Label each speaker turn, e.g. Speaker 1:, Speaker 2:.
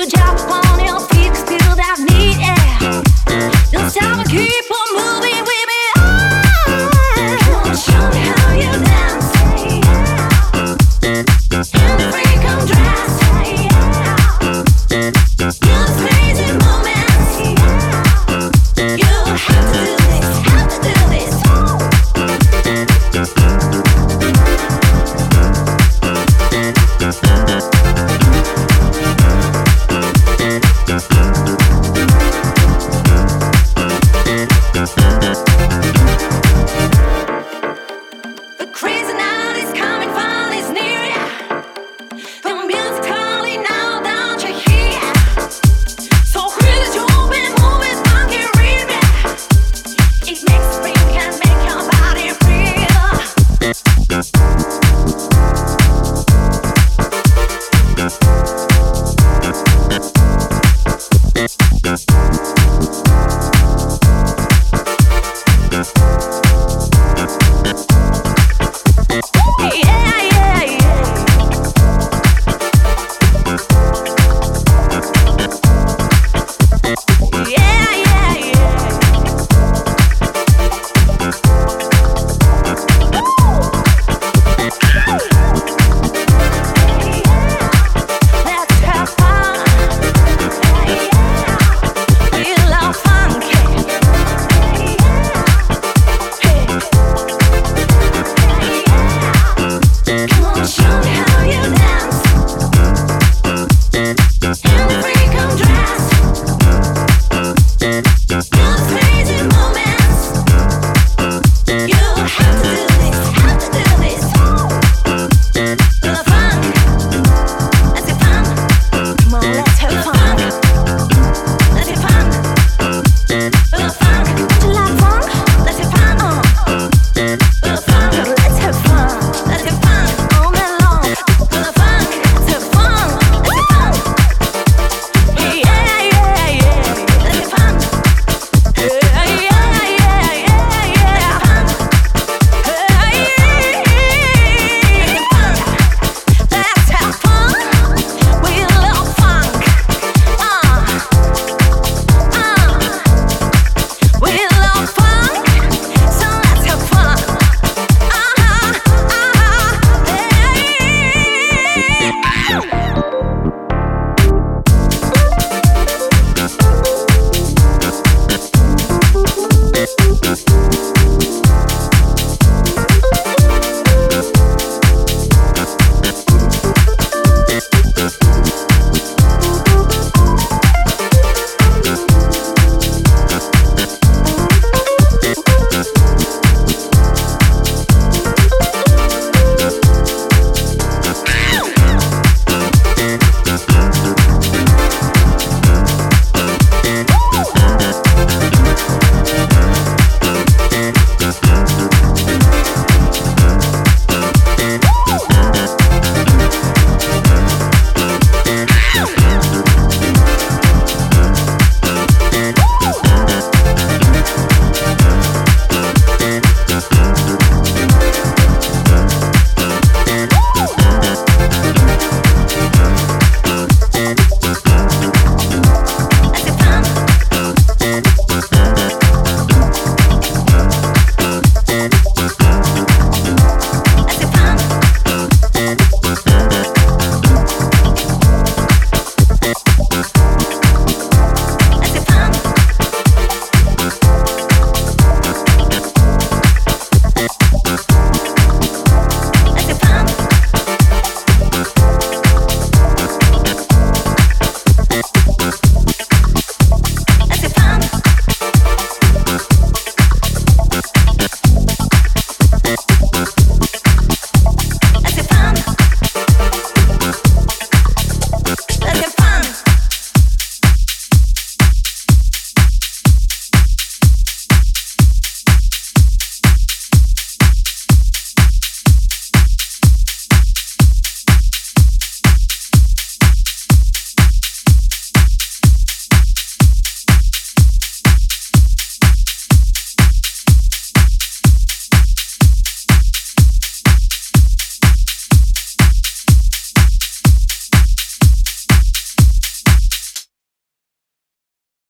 Speaker 1: you drop